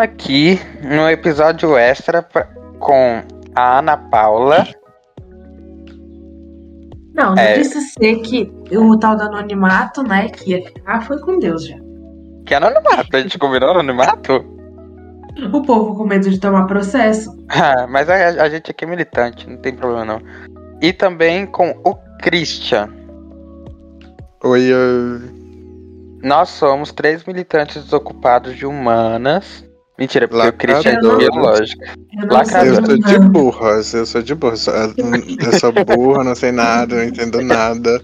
Aqui no episódio extra pra, com a Ana Paula. Não, já é... disse ser que o tal do anonimato, né, que ia ficar, foi com Deus já. Que anonimato? A gente combinou anonimato? O povo com medo de tomar processo. Ah, mas a, a, gente aqui é militante, não tem problema não. E também com o Christian. Oi, oi. Nós somos três militantes desocupados de humanas. Mentira, porque Lacrador. o Christian é biológica. Eu, eu sou de burras, eu sou de burras. Eu sou burra, não sei nada, não entendo nada.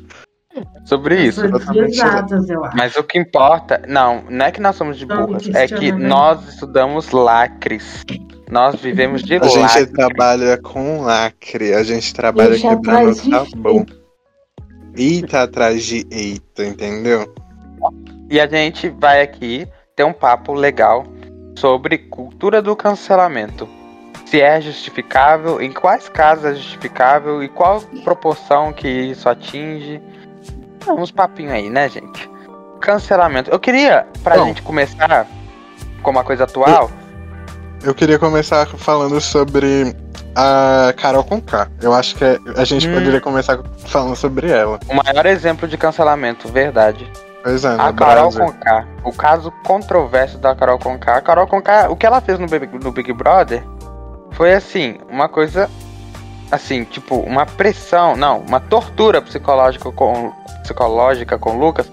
Sobre isso. Exatas, eu acho. Mas o que importa. Não, não é que nós somos de burras, é que nós estudamos lacres. Nós vivemos de lacre. A gente trabalha com lacre, a gente trabalha quebrando sabão. Eita atrás de eita, entendeu? E a gente vai aqui ter um papo legal sobre cultura do cancelamento. Se é justificável, em quais casos é justificável e qual proporção que isso atinge. Uns papinhos aí, né, gente? Cancelamento. Eu queria, pra Bom, gente começar com uma coisa atual. Eu, eu queria começar falando sobre a Carol Conká. Eu acho que a gente hum. poderia começar falando sobre ela. O maior exemplo de cancelamento, verdade. Pois é, a Carol Conká. O caso controverso da Carol Conká. A Carol Conká, o que ela fez no Big, no Big Brother foi assim, uma coisa assim, tipo, uma pressão, não, uma tortura psicológica com psicológica com o Lucas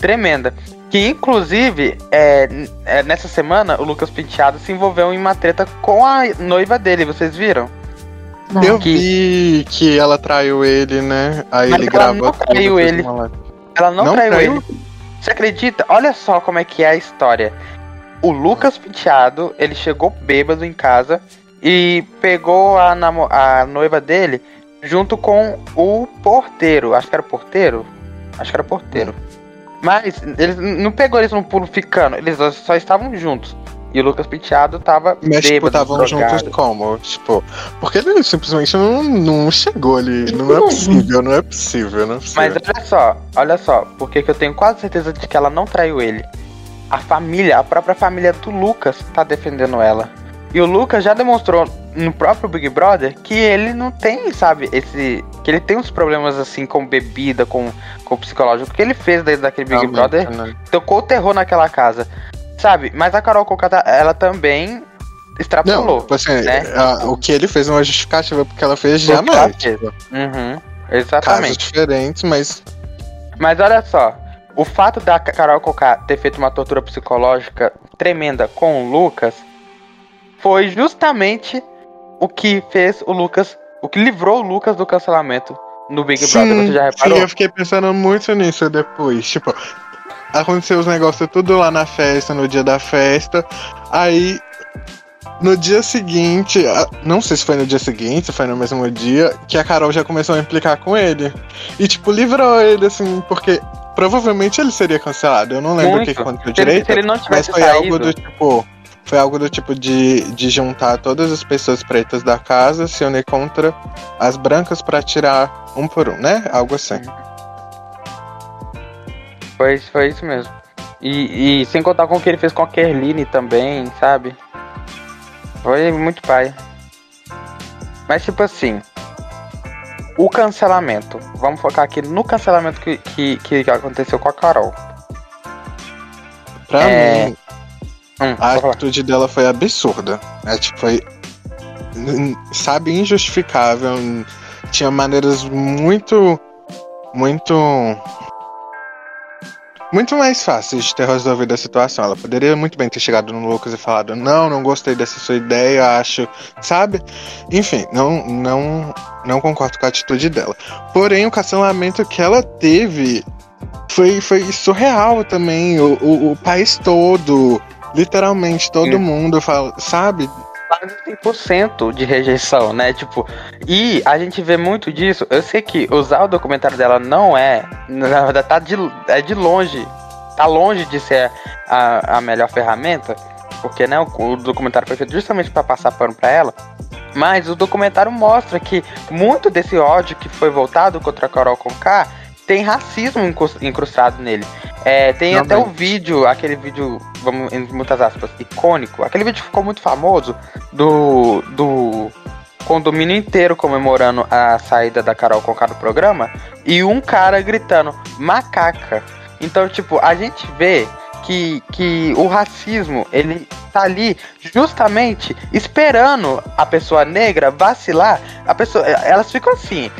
tremenda. Que inclusive, é, é, nessa semana, o Lucas Penteado se envolveu em uma treta com a noiva dele, vocês viram? Não. Eu que... vi que ela traiu ele, né? Aí Mas ele ela Não traiu ele. Ela não, não traiu, traiu ele. Você acredita? Olha só como é que é a história. O Lucas Penteado, ele chegou bêbado em casa e pegou a, a noiva dele junto com o porteiro. Acho que era porteiro. Acho que era porteiro. Hum. Mas eles não pegou eles no pulo ficando, eles só estavam juntos. E o Lucas Penteado tava Mas, tipo, estavam juntos como? Tipo, porque ele simplesmente não, não chegou ali. Não é possível, não é possível, não é possível. Mas olha só, olha só, porque que eu tenho quase certeza de que ela não traiu ele. A família, a própria família do Lucas tá defendendo ela. E o Lucas já demonstrou no próprio Big Brother que ele não tem, sabe, esse. Que ele tem uns problemas assim com bebida, com, com psicológico. O que ele fez desde daquele Big Brother né? tocou o terror naquela casa. Sabe? Mas a Carol Conká, ela também extrapolou. Não, tipo assim, né? a, o que ele fez uma justificativa porque ela fez jamais. Uhum, exatamente. Casos diferentes, mas. Mas olha só. O fato da Carol Conká ter feito uma tortura psicológica tremenda com o Lucas foi justamente o que fez o Lucas, o que livrou o Lucas do cancelamento no Big sim, Brother. Você já reparou? Sim, eu fiquei pensando muito nisso depois. Tipo, aconteceu os negócios tudo lá na festa, no dia da festa. Aí, no dia seguinte, não sei se foi no dia seguinte, se foi no mesmo dia, que a Carol já começou a implicar com ele. E, tipo, livrou ele, assim, porque provavelmente ele seria cancelado. Eu não lembro o que aconteceu direito. Se ele não mas foi saído. algo do tipo foi algo do tipo de, de juntar todas as pessoas pretas da casa, se unir contra as brancas para tirar um por um, né? Algo assim. Foi, foi isso mesmo. E, e sem contar com o que ele fez com a Kerline também, sabe? Foi muito pai. Mas tipo assim, o cancelamento. Vamos focar aqui no cancelamento que, que, que aconteceu com a Carol. Pra é... mim, Hum, a atitude dela foi absurda. É, tipo, foi. Sabe, injustificável. Tinha maneiras muito. Muito. Muito mais fáceis de ter resolvido a situação. Ela poderia muito bem ter chegado no Lucas e falado: Não, não gostei dessa sua ideia, acho. Sabe? Enfim, não, não, não concordo com a atitude dela. Porém, o cancelamento que ela teve foi, foi surreal também. O, o, o país todo Literalmente todo Sim. mundo fala, sabe? Quase 100% de rejeição, né? Tipo, e a gente vê muito disso. Eu sei que usar o documentário dela não é. Na verdade, tá de, é de longe. Tá longe de ser a, a melhor ferramenta. Porque, né, o, o documentário foi feito justamente para passar pano pra ela. Mas o documentário mostra que muito desse ódio que foi voltado contra a Carol Conká tem racismo incrustado nele. É, tem até o Realmente. vídeo, aquele vídeo, vamos entre muitas aspas, icônico. Aquele vídeo ficou muito famoso do, do condomínio inteiro comemorando a saída da Carol Conká do programa e um cara gritando macaca. Então, tipo, a gente vê que, que o racismo, ele tá ali justamente esperando a pessoa negra vacilar. A pessoa, elas ficam assim,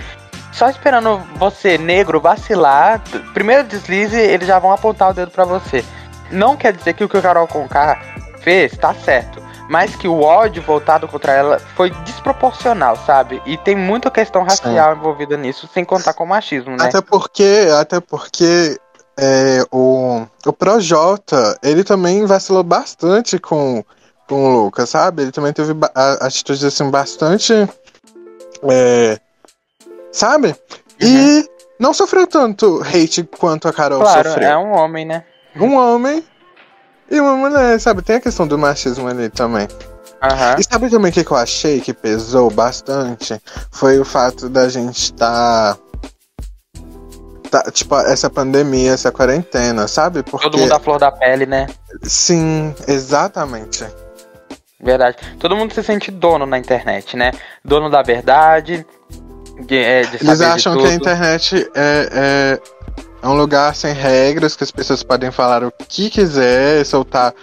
só esperando você, negro, vacilar. Primeiro deslize, eles já vão apontar o dedo pra você. Não quer dizer que o que o Carol Conká fez tá certo. Mas que o ódio voltado contra ela foi desproporcional, sabe? E tem muita questão racial envolvida nisso, sem contar com o machismo, né? Até porque, até porque é, o, o Projota, ele também vacilou bastante com, com o Lucas, sabe? Ele também teve atitudes assim bastante. é, sabe? E não sofreu tanto hate quanto a Carol Claro, sofreu. é um homem, né? Um homem e uma mulher, sabe? Tem a questão do machismo ali também. Aham. E sabe também o que, que eu achei que pesou bastante? Foi o fato da gente tá. tá tipo, essa pandemia, essa quarentena, sabe? Porque. Todo mundo à flor da pele, né? Sim, exatamente. Verdade. Todo mundo se sente dono na internet, né? Dono da verdade. De, é, de Eles acham de que a internet é, é, é um lugar sem regras, que as pessoas podem falar o que quiser, soltar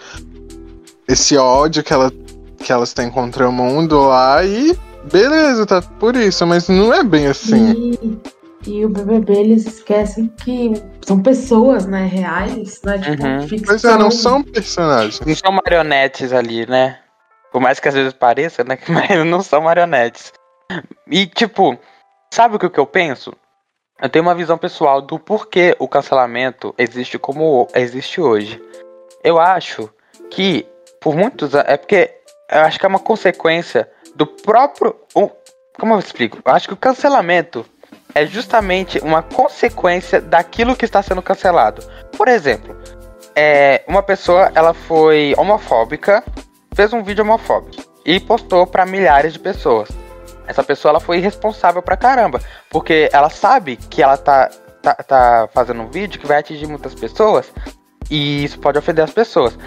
esse ódio que, ela, que elas têm contra o mundo lá e beleza, tá por isso, mas não é bem assim. E, e o BBB, eles esquecem que são pessoas, né? Reais, né? Tipo, Uhum. ficção. Pois é, não são personagens. Não são marionetes ali, né? Por mais que às vezes pareça, né? Mas não são marionetes. E, tipo, sabe o que eu penso? Eu tenho uma visão pessoal do porquê o cancelamento existe como existe hoje. Eu acho que, por muitos anos. É porque eu acho que é uma consequência do próprio. Como eu explico? Eu acho que o cancelamento é justamente uma consequência daquilo que está sendo cancelado. Por exemplo, é, uma pessoa ela foi homofóbica, fez um vídeo homofóbico e postou para milhares de pessoas. Essa pessoa ela foi irresponsável pra caramba, porque ela sabe que ela tá, tá, tá fazendo um vídeo que vai atingir muitas pessoas e isso pode ofender as pessoas.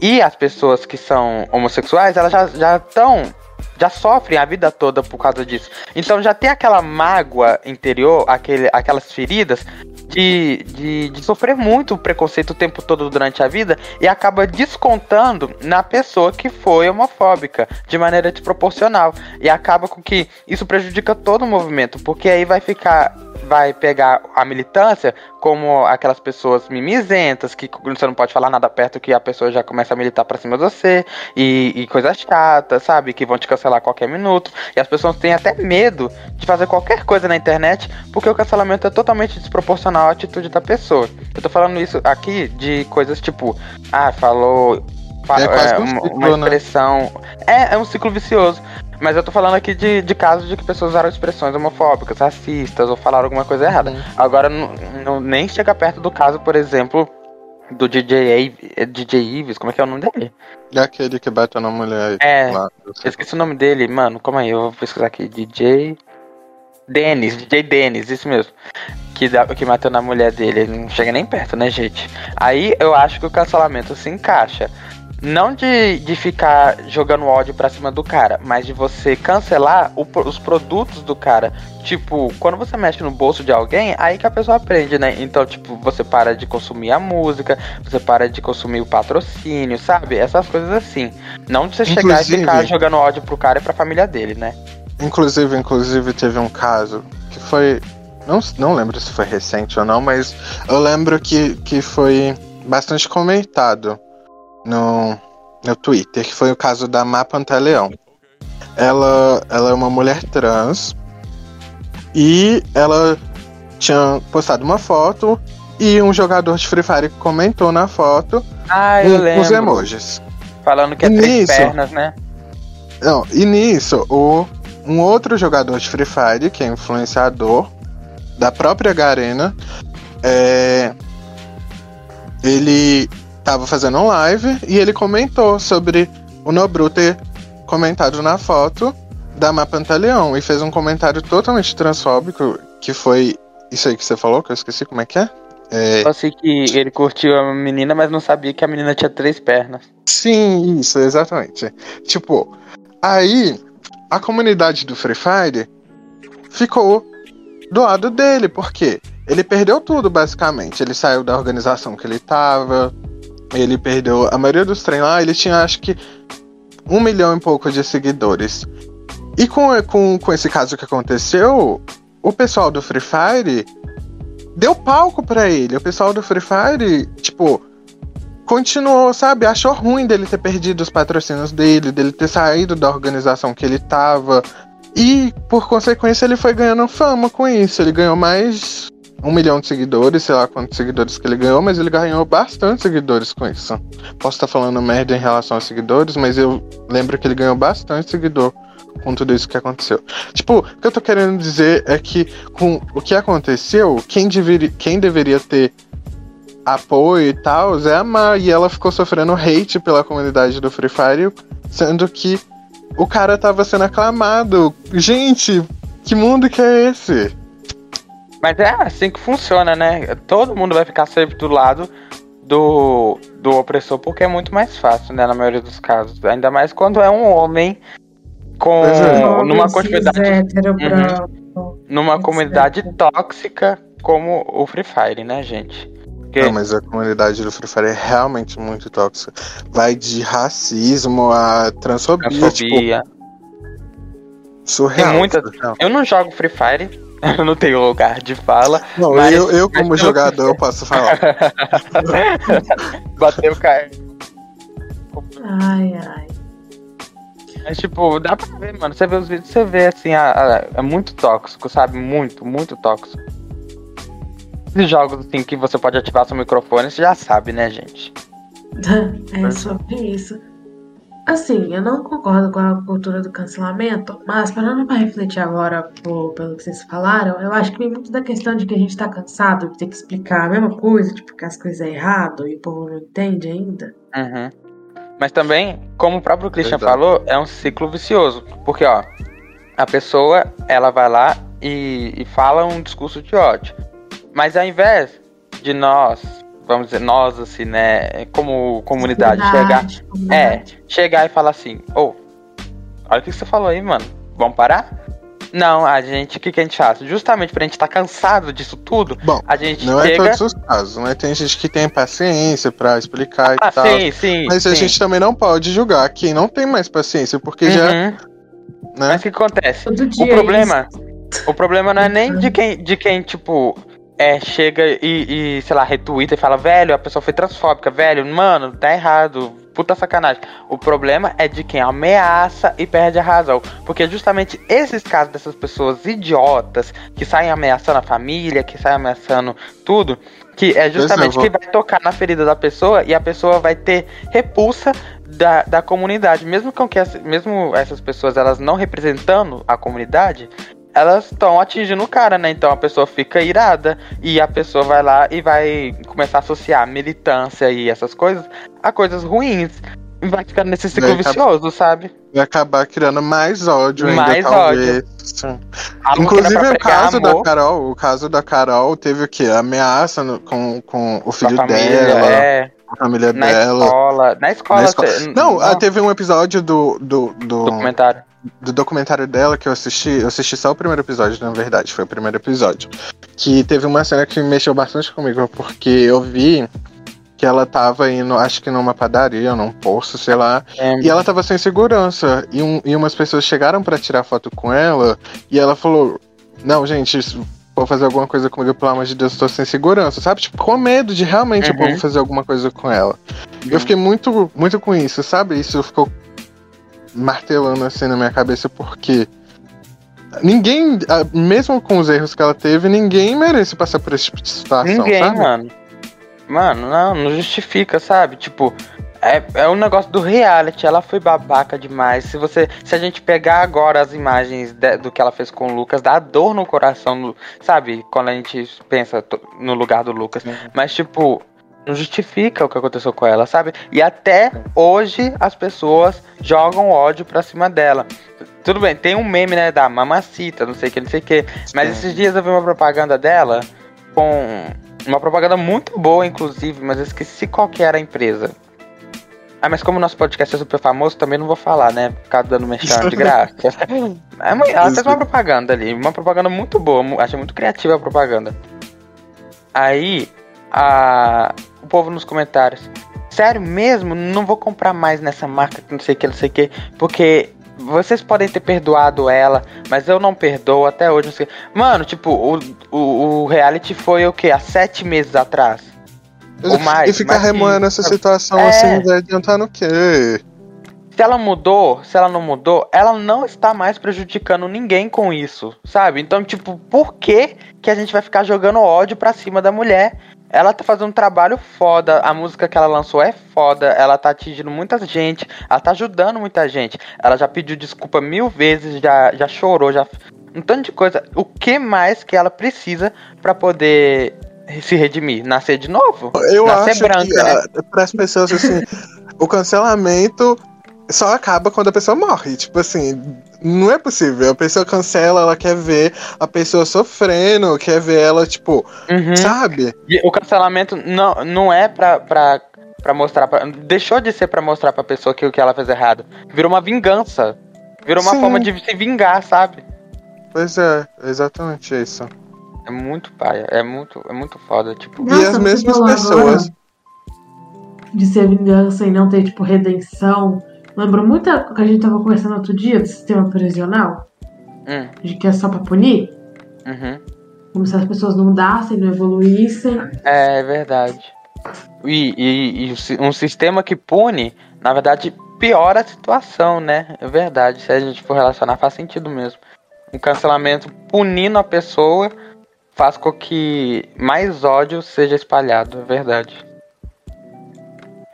E as pessoas que são homossexuais, elas já já estão já sofrem a vida toda por causa disso. Então já tem aquela mágoa interior, aquele, aquelas feridas de, de, de sofrer muito preconceito o tempo todo durante a vida e acaba descontando na pessoa que foi homofóbica de maneira desproporcional. E acaba com que isso prejudica todo o movimento, porque aí vai ficar. Vai pegar a militância como aquelas pessoas mimizentas, que você não pode falar nada perto que a pessoa já começa a militar pra cima de você, e, e coisas chatas, sabe? Que vão te cancelar a qualquer minuto. E as pessoas têm até medo de fazer qualquer coisa na internet, porque o cancelamento é totalmente desproporcional à atitude da pessoa. Eu tô falando isso aqui de coisas tipo, ah, falou. fa- É quase um uma, ciclo, uma né? expressão. É, é um ciclo vicioso. Mas eu tô falando aqui de, de casos de que pessoas usaram expressões homofóbicas, racistas, ou falaram alguma coisa errada. Uhum. Agora, não, nem chega perto do caso, por exemplo, do DJ, Ave- DJ Ives, como é que é o nome dele? E aquele que bateu na mulher É, lá. eu esqueci o nome dele, mano, calma aí, eu vou pesquisar aqui, DJ... Dennis, DJ Dennis, isso mesmo. Que, dá, que matou na mulher dele, ele não chega nem perto, né, gente? Aí eu acho que o cancelamento se encaixa. Não de, de ficar jogando ódio pra cima do cara, mas de você cancelar o os produtos do cara. Tipo, quando você mexe no bolso de alguém, aí que a pessoa aprende, né? Então, tipo, você para de consumir a música, você para de consumir o patrocínio, sabe? Essas coisas assim. Não de você chegar e Inclusive- ficar jogando ódio pro cara e pra família dele, né? Inclusive, inclusive, teve um caso que foi. Não, não lembro se foi recente ou não, mas eu lembro que, que foi bastante comentado no, no Twitter, que foi o caso da Má Pantaleão. Ela, ela é uma mulher trans e ela tinha postado uma foto e um jogador de Free Fire comentou na foto Ah, os emojis. Falando que é três Nisso. pernas, né? Não, e nisso, o, um outro jogador de Free Fire, que é influenciador da própria Garena, é, ele tava fazendo um live e ele comentou sobre o Nobru ter comentado na foto da Má Pantaleão e fez um comentário totalmente transfóbico, que foi isso aí que você falou, que eu esqueci como é que é. É, Eu sei que ele curtiu a menina, mas não sabia que a menina tinha três pernas. sim, isso, exatamente. Tipo, aí a comunidade do Free Fire ficou do lado dele, porque ele perdeu tudo, basicamente. Ele saiu da organização que ele tava, ele perdeu. A maioria dos treinos lá, ele tinha acho que um milhão e pouco de seguidores. E com, com, com esse caso que aconteceu, o pessoal do Free Fire deu palco pra ele. O pessoal do Free Fire, tipo, continuou, sabe? Achou ruim dele ter perdido os patrocínios dele, dele ter saído da organização que ele tava. E, por consequência, ele foi ganhando fama com isso. Ele ganhou mais um milhão de seguidores, sei lá quantos seguidores que ele ganhou, mas ele ganhou bastante seguidores com isso. Posso estar falando merda em relação aos seguidores, mas eu lembro que ele ganhou bastante seguidor com tudo isso que aconteceu. Tipo, o que eu tô querendo dizer é que com o que aconteceu, quem, deveria, quem deveria ter apoio e tal é a e ela ficou sofrendo hate pela comunidade do Free Fire, sendo que o cara tava sendo aclamado. Gente, que mundo que é esse? Mas é assim que funciona, né? Todo mundo vai ficar sempre do lado do, do opressor, porque é muito mais fácil, né? Na maioria dos casos. Ainda mais quando é um homem com é. numa quantidade Uhum. numa comunidade tóxica como o Free Fire, né, gente? Porque Não, mas a comunidade do Free Fire é realmente muito tóxica. Vai de racismo a transfobia, tipo, transfobia. surreal. Tem muita- surreal. Eu não jogo Free Fire, eu não tenho lugar de fala. Não, mas- eu, eu como jogador, eu posso falar. Bateu o cara. Ai, ai. Mas, tipo, dá pra ver, mano. Você vê os vídeos, você vê assim, a- a- é muito tóxico, sabe? Muito, muito tóxico. Esses jogos assim que você pode ativar seu microfone, você já sabe, né, gente? É sobre isso. Assim, eu não concordo com a cultura do cancelamento, mas parando pra refletir agora por- pelo que vocês falaram, eu acho que vem muito da questão de que a gente tá cansado de ter que explicar a mesma coisa, tipo, que as coisas é errado e o povo não entende ainda. Uhum. Mas também, como o próprio Christian Verdade. falou, é um ciclo vicioso. Porque, ó, a pessoa, ela vai lá e, e fala um discurso de ódio. Mas ao invés de nós, vamos dizer, nós, assim, né, como comunidade, chegar, Comunidade, comunidade. chegar e falar assim, ô, olha o que você falou aí, mano. Vamos parar? Não, a gente, o que, que a gente faz? Justamente pra gente estar cansado disso tudo, Bom, a gente não é chega. todos os casos, né? Tem gente que tem paciência pra explicar e ah, tal. sim, sim. Mas a sim. gente também não pode julgar quem não tem mais paciência, porque já, Uhum. né? Mas o que acontece? Todo dia. O problema, o problema não é nem de quem, de quem tipo, é, chega e, e, sei lá, retweeta e fala, velho, a pessoa foi transfóbica, velho, mano, tá errado, puta sacanagem. O problema é de quem ameaça e perde a razão. Porque justamente esses casos dessas pessoas idiotas que saem ameaçando a família, que saem ameaçando tudo, que é justamente vou- que vai tocar na ferida da pessoa e a pessoa vai ter repulsa da, da comunidade. Mesmo com que mesmo essas pessoas elas não representando a comunidade, elas estão atingindo o cara, né? Então a pessoa fica irada e a pessoa vai lá e vai começar a associar militância e essas coisas a coisas ruins. E vai ficando nesse ciclo Vai vicioso, sabe? vai acabar criando mais ódio ainda, Mais talvez. Sim. Algo que Inclusive o caso da amor Carol, o caso da Carol teve o quê? Ameaça no- com, com o filho família, dela, é, a família na dela. escola. Na escola, Na escola. cê- Não, no ah, teve um episódio do, do, do, documentário. Do documentário dela que eu assisti. Eu assisti só o primeiro episódio, na verdade, foi o primeiro episódio. Que teve uma cena que mexeu bastante comigo, porque eu vi que ela tava indo, acho que numa padaria, num posto, sei lá, É, e ela tava sem segurança. E, um, e umas pessoas chegaram pra tirar foto com ela. E ela falou: Não, gente, for fazer alguma coisa comigo, pelo amor de Deus, eu tô sem segurança. Sabe? Tipo, com medo de realmente Uhum. o povo fazer alguma coisa com ela. Eu fiquei muito, muito com isso, sabe? Isso ficou martelando assim na minha cabeça, porque. Ninguém, ah, mesmo com os erros que ela teve, ninguém merece passar por esse tipo de situação, Ninguém, sabe? mano. Mano, não, não justifica, sabe? Tipo, é, é um negócio do reality. Ela foi babaca demais. Se você, se a gente pegar agora as imagens de- do que ela fez com o Lucas, dá dor no coração, sabe? Quando a gente pensa no lugar do Lucas. Mas, tipo, não justifica o que aconteceu com ela, sabe? E até hoje as pessoas jogam ódio pra cima dela. Tudo bem, tem um meme, né, da mamacita, não sei o que, não sei o que. Mas esses dias eu vi uma propaganda dela com Uma propaganda muito boa, inclusive, mas eu esqueci qual que era a empresa. Ah, mas como o nosso podcast é super famoso, também não vou falar, né? Ficar dando mexão de graça. É ela fez uma propaganda ali, uma propaganda muito boa, achei muito criativa a propaganda. Aí, a... o povo nos comentários, sério mesmo, não vou comprar mais nessa marca que não sei o que, não sei o que, porque vocês podem ter perdoado ela, mas eu não perdoo até hoje. Não sei. Mano, tipo, o, o, o reality foi o que? Há sete meses atrás? Ou mais, e ficar remoendo essa situação é... assim vai adiantar no quê? Se ela mudou, se ela não mudou, ela não está mais prejudicando ninguém com isso, sabe? Então, tipo, por que que a gente vai ficar jogando ódio pra cima da mulher ela tá fazendo um trabalho foda, a música que ela lançou é foda, ela tá atingindo muita gente, ela tá ajudando muita gente. Ela já pediu desculpa mil vezes, já, já chorou, já. Um tanto de coisa. O que mais que ela precisa para poder se redimir? Nascer de novo? Eu Nascer acho branca, que né? Ah, para as pessoas assim, o cancelamento só acaba quando a pessoa morre. Tipo assim, não é possível. A pessoa cancela, ela quer ver a pessoa sofrendo, quer ver ela, tipo, uhum. sabe? E o cancelamento não, não é pra, pra, pra mostrar. Pra, deixou de ser pra mostrar pra pessoa que o que ela fez errado. Virou uma vingança. Virou uma Sim. forma de se vingar, sabe? Pois é, exatamente isso. É muito paia, é muito, é muito foda, tipo. Nossa, e as mesmas pessoas. De ser vingança e não ter, tipo, redenção Lembra muito o que a gente tava conversando outro dia do sistema prisional? Hum. De que é só pra punir? Uhum. Como se as pessoas não mudassem, não evoluíssem. É, é verdade. E, e, e, um sistema que pune, na verdade, piora a situação, né? É verdade. Se a gente for relacionar, faz sentido mesmo. Um cancelamento punindo a pessoa faz com que mais ódio seja espalhado, é verdade.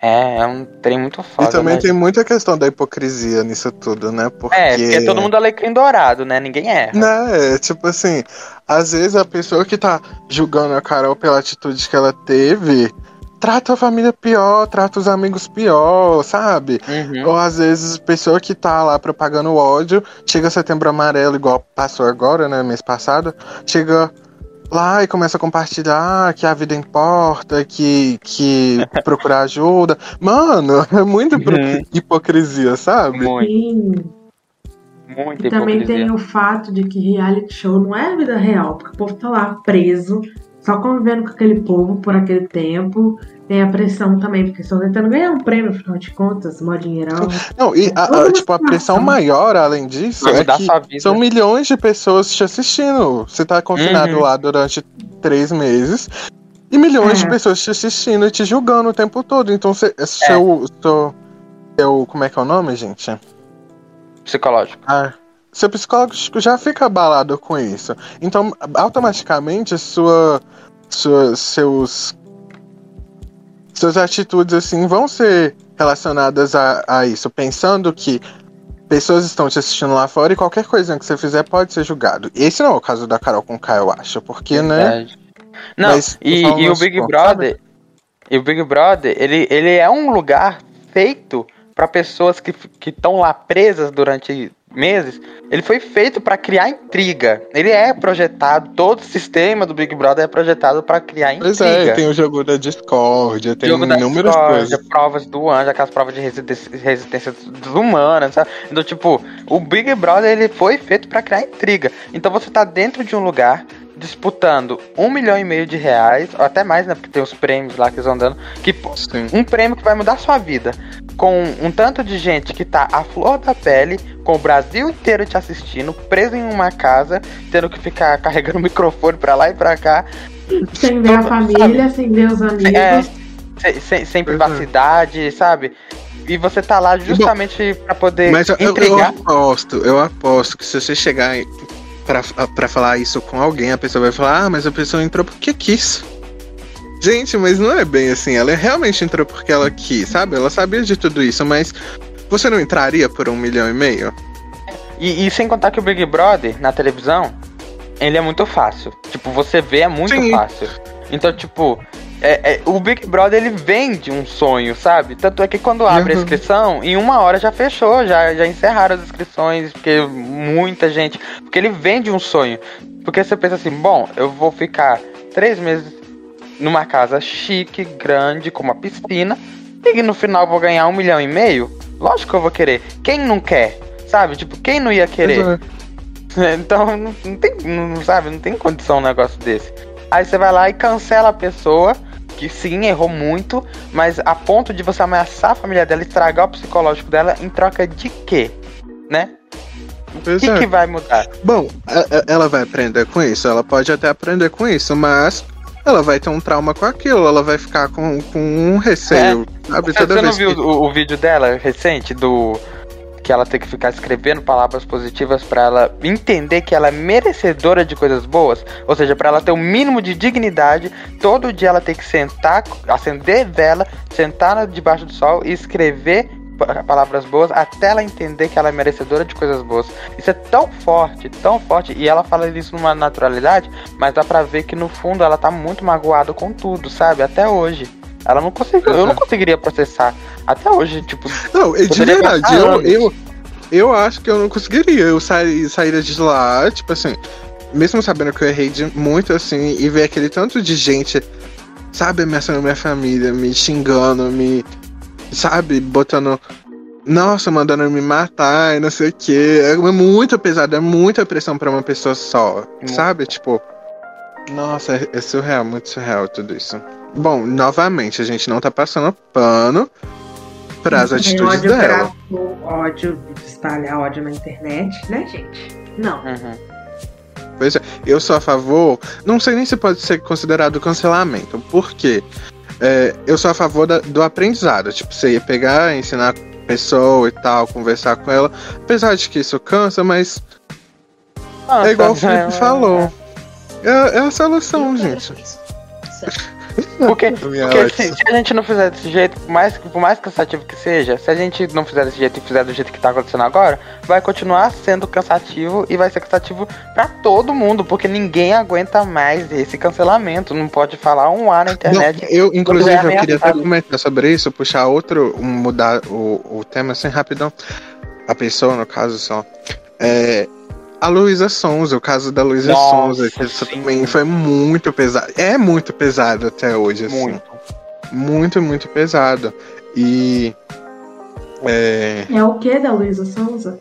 É, é um trem muito foda. E também né? tem muita questão da hipocrisia nisso tudo, né? Porque... É, porque todo mundo alecrim dourado, né? Ninguém erra. Né, tipo assim, às vezes a pessoa que tá julgando a Carol pela atitude que ela teve trata a família pior, trata os amigos pior, sabe? Uhum. Ou às vezes a pessoa que tá lá propagando ódio, chega setembro amarelo, igual passou agora, né, mês passado, chega lá e começa a compartilhar que a vida importa, que, que procurar ajuda. Mano, é muito uhum. hipocrisia, sabe? Muito. Sim. Muito e também tem o fato de que reality show não é vida real, porque o povo tá lá preso, só convivendo com aquele povo por aquele tempo, tem a pressão também, porque estão tentando ganhar um prêmio, afinal de contas, mó dinheirão. Não, e a, a, tipo, a pressão maior, além disso, é que são milhões de pessoas te assistindo. Você tá confinado uhum. lá durante três meses. E milhões de pessoas te assistindo e te julgando o tempo todo. Então, cê, é. seu, seu, seu. Como é que é o nome, gente? Psicológico. Ah, seu psicológico já fica abalado com isso. Então, automaticamente, sua, sua, seus suas atitudes assim vão ser relacionadas a, a isso, pensando que pessoas estão te assistindo lá fora e qualquer coisa que você fizer pode ser julgado. Esse não é o caso da Carol com K, eu acho, porque, né? Verdade. né? Não, Mas, e, e o Big Brother, e o Big Brother, ele, ele é um lugar feito para pessoas que estão lá presas durante meses, ele foi feito para criar intriga. Ele é projetado, todo o sistema do Big Brother é projetado para criar intriga. Pois é, tem o jogo da Discord, tem jogo inúmeras coisas. provas do anjo, aquelas provas de resistência, resistência humanas, sabe? Então, tipo, o Big Brother ele foi feito para criar intriga. Então você tá dentro de um lugar disputando um milhão e meio de reais, ou até mais, né? Porque tem os prêmios lá que eles vão dando. Que, Sim. um prêmio que vai mudar a sua vida. Com um tanto de gente que tá à flor da pele, com o Brasil inteiro te assistindo, preso em uma casa, tendo que ficar carregando o microfone pra lá e pra cá. Sem ver a família, sabe? sem ver os amigos. É, sem, sem, sem privacidade, sabe? E você tá lá justamente para poder mas eu, entregar. Eu, eu aposto, eu aposto que se você chegar para falar isso com alguém, a pessoa vai falar: Ah, mas a pessoa entrou porque quis. Gente, mas não é bem assim. Ela realmente entrou porque ela quis, sabe? Ela sabia de tudo isso, mas você não entraria por um milhão e meio? E, e sem contar que o Big Brother, na televisão, ele é muito fácil. Tipo, você vê é muito Sim. fácil. Então, tipo, é, é, o Big Brother ele vende um sonho, sabe? Tanto é que quando abre uhum. a inscrição, em uma hora já fechou, já, já encerraram as inscrições, porque muita gente. Porque ele vende um sonho. Porque você pensa assim, bom, eu vou ficar três meses numa casa chique, grande, com uma piscina, e no final vou ganhar um milhão e meio? Lógico que eu vou querer. Quem não quer? Sabe? Tipo, quem não ia querer? Exato. Então, não, não tem, não, sabe, não tem condição um negócio desse. Aí você vai lá e cancela a pessoa, que sim, errou muito, mas a ponto de você ameaçar a família dela, estragar o psicológico dela, em troca de quê? Né? O que, é. que vai mudar? Bom, ela vai aprender com isso, ela pode até aprender com isso, mas ela vai ter um trauma com aquilo, ela vai ficar com, com um receio, sabe? Você, Toda você não viu que... o, o vídeo dela recente do que ela tem que ficar escrevendo palavras positivas pra ela entender que ela é merecedora de coisas boas, ou seja, pra ela ter o mínimo de dignidade, todo dia ela tem que sentar, acender vela, sentar debaixo do sol e escrever pa- palavras boas até ela entender que ela é merecedora de coisas boas. Isso é tão forte, tão forte, e ela fala isso numa naturalidade, mas dá pra ver que no fundo ela tá muito magoada com tudo, sabe? Até hoje. Ela não conseguiu, eu não Uhum. conseguiria processar. Até hoje, tipo, Não, de verdade, eu, eu, eu acho que eu não conseguiria. Eu sair, sair de lá, tipo assim, mesmo sabendo que eu errei de muito assim, e ver aquele tanto de gente, sabe, ameaçando minha família, me xingando, me. Sabe, botando. Nossa, mandando me matar e não sei o que. É muito pesado, é muita pressão pra uma pessoa só. Sabe? Tipo. Nossa, é- é surreal, muito surreal tudo isso. Bom, novamente, a gente não tá passando pano pras Tem atitudes ódio dela. gravo, ódio de espalhar ódio na internet, né, gente? Não. uhum. Pois é, eu sou a favor. Não sei nem se pode ser considerado cancelamento. Por quê? É, eu sou a favor da- do aprendizado. Tipo, você ia pegar, ensinar a pessoa e tal, conversar com ela. Apesar de que isso cansa, mas é igual o Felipe falou. É, é a solução, gente. Porque, porque se, a gente não fizer desse jeito, por mais, por mais cansativo que seja, se a gente não fizer desse jeito e fizer do jeito que tá acontecendo agora, vai continuar sendo cansativo e vai ser cansativo pra todo mundo, porque ninguém aguenta mais esse cancelamento. Não pode falar um ar na Não, internet. eu, inclusive, é eu queria até comentar sobre isso, puxar outro, mudar o, o tema assim rapidão. A pessoa, no caso, só. É, a Luísa Sonza, o caso da Luísa Sonza, que isso também foi muito pesado. É muito pesado até hoje, assim. Muito. Muito, muito pesado. E. É, É o que da Luísa Sonza?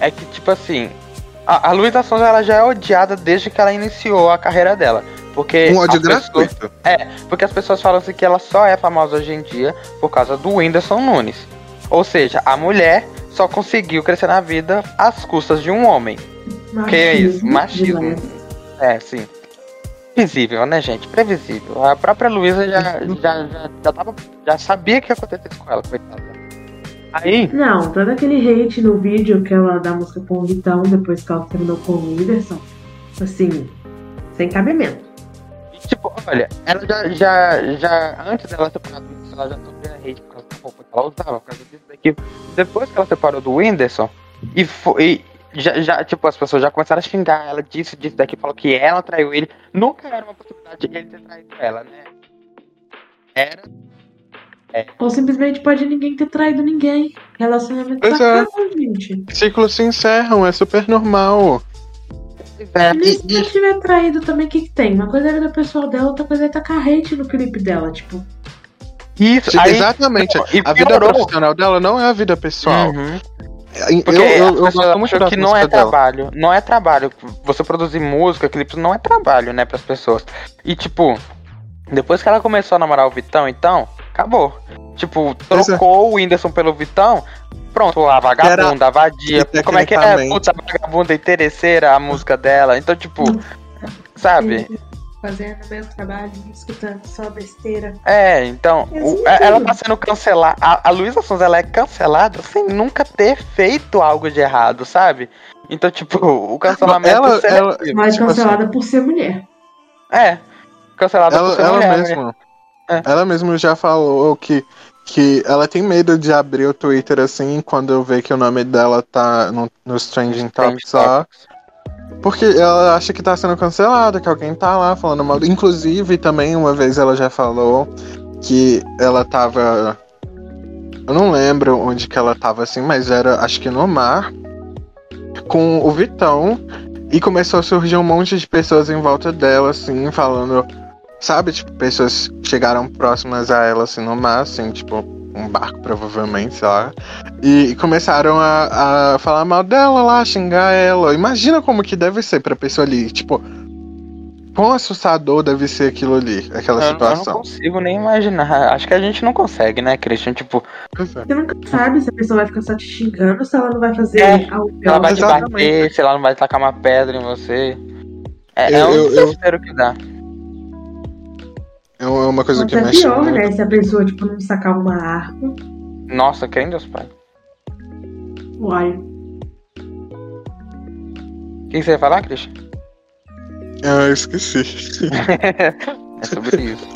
É que, tipo assim, a, a Luísa Sonza ela já é odiada desde que ela iniciou a carreira dela. Porque um ódio as pessoas- gratuito. Porque as pessoas falam assim que ela só é famosa hoje em dia por causa do Whindersson Nunes. Ou seja, a mulher só conseguiu crescer na vida às custas de um homem. Que é isso? Machismo. É, sim. Previsível, né, gente? Previsível. A própria Luísa já, já, já, já, tava, já sabia que ia acontecer com ela, coitada. Aí, Não, todo aquele hate no vídeo que ela da música com o Vitão, depois que ela terminou com o Whindersson, assim, sem cabimento. tipo, olha, ela já, já, já antes dela separar do Whindersson, ela já sofria hate por causa da roupa que ela usava, por causa disso daqui. Depois que ela separou do Whindersson, e foi. Já, já, tipo, as pessoas já começaram a xingar ela disso, disso, daqui, falou que ela traiu ele. Nunca era uma possibilidade de ele ter traído ela, né? Era. Ou simplesmente pode ninguém ter traído ninguém. Relacionamento Pois tá é. acabando, gente. Ciclos se encerram, é super normal. É, E se ela tiver traído também, o que, que tem? Uma coisa é a vida pessoal dela, outra coisa é tacar hate no clipe dela, tipo. Isso, aí, Exatamente. não, e a vida profissional dela não é a vida pessoal. Uhum. Porque eu, eu, as eu pessoas gosto muito que não é dela. trabalho. Não é trabalho. Você produzir música, clipes, não é trabalho, né, pras pessoas. E, tipo, depois que ela começou a namorar o Vitão, então, acabou. Tipo, é. trocou o Whindersson pelo Vitão, pronto, a vagabunda, a vadia. Como é que é? Puta, vagabunda interesseira a música dela. Então, tipo, sabe? Fazendo meu trabalho, escutando só besteira. É, então, o- Exato. ela tá sendo cancelada. A, a Luísa Sonza, ela é cancelada sem nunca ter feito algo de errado, sabe? Então, tipo, o cancelamento Ela- seletivo. ela- Mas tipo cancelada por ser mulher. É, cancelada Ela, por ser ela mulher, né? mesma. É. Ela mesma já falou que, que ela tem medo de abrir o Twitter assim quando eu ver que o nome dela tá no, nos trending tops lá. Porque ela acha que tá sendo cancelada, que alguém tá lá falando mal. Inclusive, também uma vez ela já falou que ela tava. Eu não lembro onde que ela tava assim, mas era acho que no mar. Com o Vitão. E começou a surgir um monte de pessoas em volta dela, assim, falando. sabe? Tipo, pessoas chegaram próximas a ela, assim, no mar, assim, tipo, um barco, provavelmente, sei lá. E, e começaram a, a falar mal dela lá, xingar ela. Imagina como que deve ser pra pessoa ali, tipo. Quão assustador deve ser aquilo ali, aquela Eu, eu situação. não consigo nem imaginar. Acho que a gente não consegue, né, Christian? Tipo, é. Você nunca sabe se a pessoa vai ficar só te xingando ou se ela não vai fazer É, algo se ela vai te bater, se ela não vai tacar uma pedra em você. É, Eu- é um eu- eu- desespero que dá. É uma coisa que Até mexe pior, muito. né? Se a pessoa, tipo, não sacar uma arma. Nossa, quem Deus pai. Uai. O que você ia falar, Christian? Ah, eu esqueci. é sobre isso.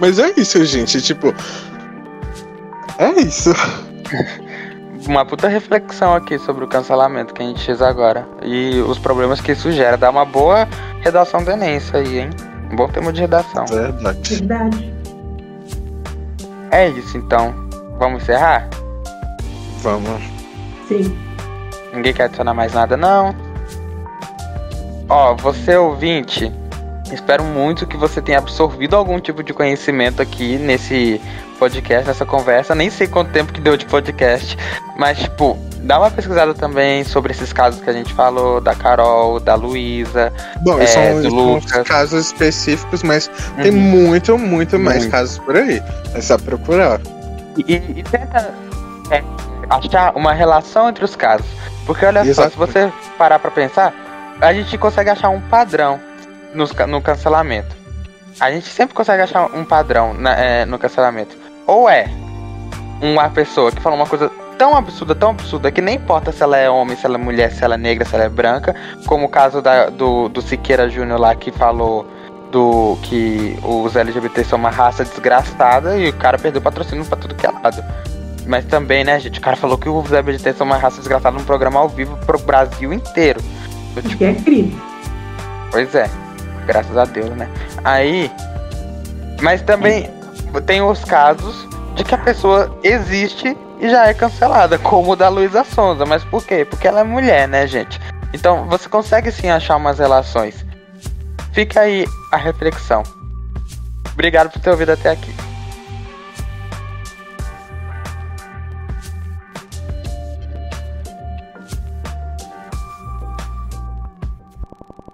Mas é isso, gente. Tipo. É isso. Uma puta reflexão aqui sobre o cancelamento que a gente fez agora. E os problemas que isso gera. Dá uma boa redação do Enem isso aí, hein? Um bom tema de redação. Verdade. Verdade. É isso então. Vamos encerrar? Vamos. Sim. Ninguém quer adicionar mais nada, não? Ó, você ouvinte, espero muito que você tenha absorvido algum tipo de conhecimento aqui nesse podcast, nessa conversa. Nem sei quanto tempo que deu de podcast, mas, tipo, dá uma pesquisada também sobre esses casos que a gente falou, da Carol, da Luísa. Bom, É, são, do Lucas. casos específicos, mas tem Uhum. muito, muito mais Muito. casos por aí. É só procurar. E, e tenta é, achar uma relação entre os casos. Porque olha só, se você parar pra pensar, a gente consegue achar um padrão ca- no cancelamento. A gente sempre consegue achar um padrão na- é, no cancelamento. Ou é uma pessoa que fala uma coisa tão absurda, tão absurda, que nem importa se ela é homem, se ela é mulher, se ela é negra, se ela é branca, como o caso da- do, do Siqueira Júnior lá que falou do que os LGBT são uma raça desgraçada e o cara perdeu patrocínio pra tudo que é lado. Mas também, né, gente, o cara falou que os LGBT são uma raça desgraçada num programa ao vivo pro Brasil inteiro. Eu, tipo, Que é crime. Pois é, graças a Deus, né? Aí. Mas também tem os casos de que a pessoa existe e já é cancelada, como o da Luísa Sonza. Mas por quê? Porque ela é mulher, né, gente? Então você consegue sim achar umas relações. Fica aí a reflexão. Obrigado por ter ouvido até aqui.